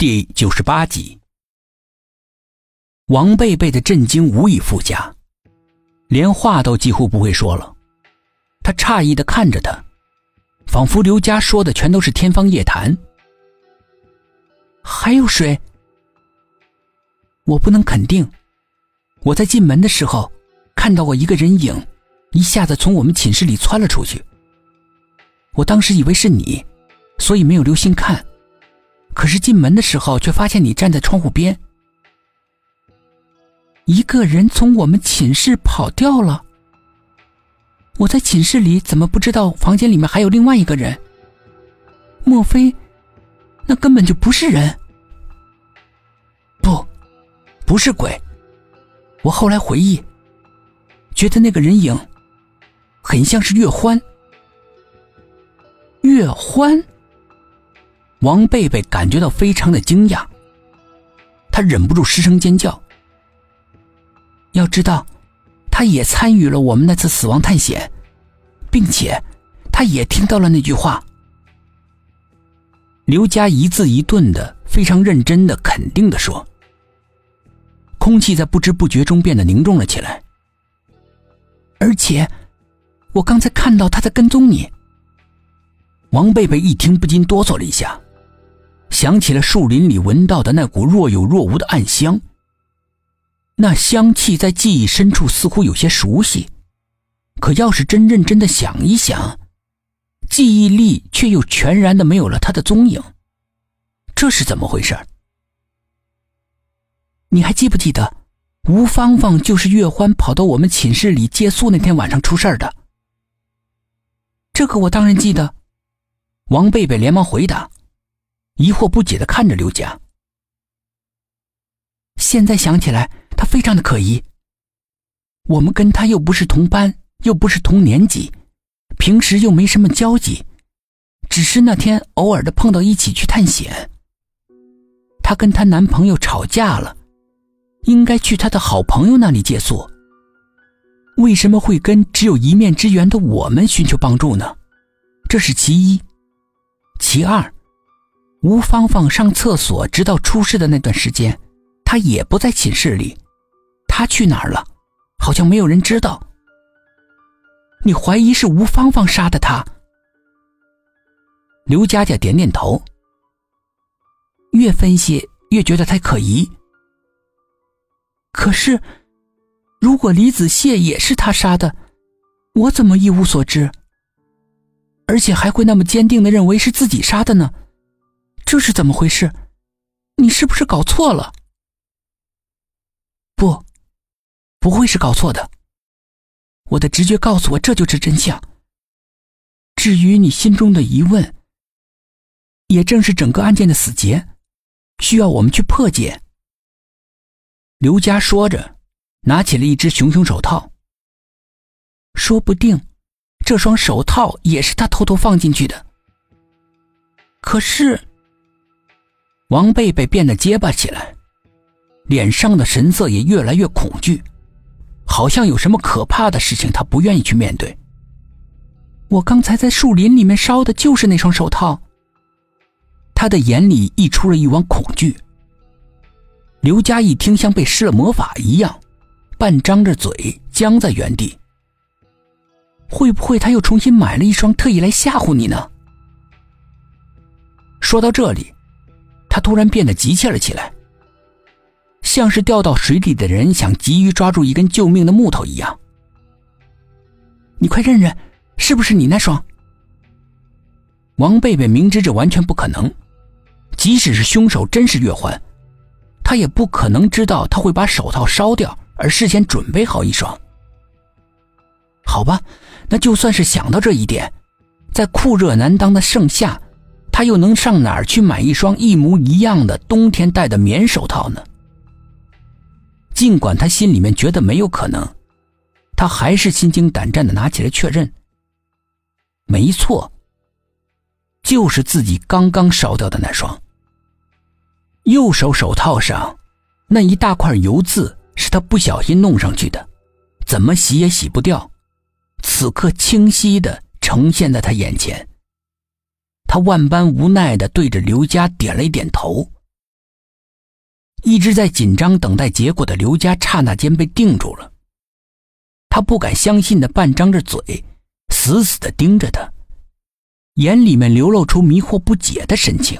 第九十八集，王贝贝的震惊无以复加，连话都几乎不会说了。他诧异的看着他，仿佛刘家说的全都是天方夜谭。还有谁？我不能肯定。我在进门的时候，看到过一个人影，一下子从我们寝室里窜了出去。我当时以为是你，所以没有留心看。可是进门的时候，却发现你站在窗户边。一个人从我们寝室跑掉了。我在寝室里怎么不知道房间里面还有另外一个人？莫非那根本就不是人？不，不是鬼。我后来回忆，觉得那个人影很像是月欢。月欢。王贝贝感觉到非常的惊讶，他忍不住失声尖叫。要知道，他也参与了我们那次死亡探险，并且他也听到了那句话。刘佳一字一顿的、非常认真的、肯定的说。空气在不知不觉中变得凝重了起来，而且，我刚才看到他在跟踪你。王贝贝一听，不禁哆嗦了一下。想起了树林里闻到的那股若有若无的暗香，那香气在记忆深处似乎有些熟悉，可要是真认真的想一想，记忆力却又全然的没有了他的踪影，这是怎么回事？你还记不记得，吴芳芳就是月欢跑到我们寝室里借宿那天晚上出事的？这个我当然记得。王贝贝连忙回答。疑惑不解的看着刘佳。现在想起来，他非常的可疑。我们跟他又不是同班，又不是同年级，平时又没什么交集，只是那天偶尔的碰到一起去探险。她跟她男朋友吵架了，应该去她的好朋友那里借宿。为什么会跟只有一面之缘的我们寻求帮助呢？这是其一，其二。吴芳芳上厕所，直到出事的那段时间，她也不在寝室里。她去哪儿了？好像没有人知道。你怀疑是吴芳芳杀的她？刘佳佳点点头。越分析越觉得太可疑。可是，如果李子谢也是他杀的，我怎么一无所知？而且还会那么坚定的认为是自己杀的呢？这是怎么回事？你是不是搞错了？不，不会是搞错的。我的直觉告诉我，这就是真相。至于你心中的疑问，也正是整个案件的死结，需要我们去破解。刘佳说着，拿起了一只熊熊手套。说不定，这双手套也是他偷偷放进去的。可是。王贝贝变得结巴起来，脸上的神色也越来越恐惧，好像有什么可怕的事情他不愿意去面对。我刚才在树林里面烧的就是那双手套。他的眼里溢出了一汪恐惧。刘佳一听像被施了魔法一样，半张着嘴僵在原地。会不会他又重新买了一双，特意来吓唬你呢？说到这里。他突然变得急切了起来，像是掉到水里的人想急于抓住一根救命的木头一样。你快认认，是不是你那双？王贝贝明知这完全不可能，即使是凶手真是月环，他也不可能知道他会把手套烧掉而事先准备好一双。好吧，那就算是想到这一点，在酷热难当的盛夏。他又能上哪儿去买一双一模一样的冬天戴的棉手套呢？尽管他心里面觉得没有可能，他还是心惊胆战的拿起来确认。没错，就是自己刚刚烧掉的那双。右手手套上那一大块油渍是他不小心弄上去的，怎么洗也洗不掉，此刻清晰的呈现在他眼前。他万般无奈的对着刘佳点了一点头，一直在紧张等待结果的刘佳刹那间被定住了。他不敢相信的半张着嘴，死死的盯着他，眼里面流露出迷惑不解的神情。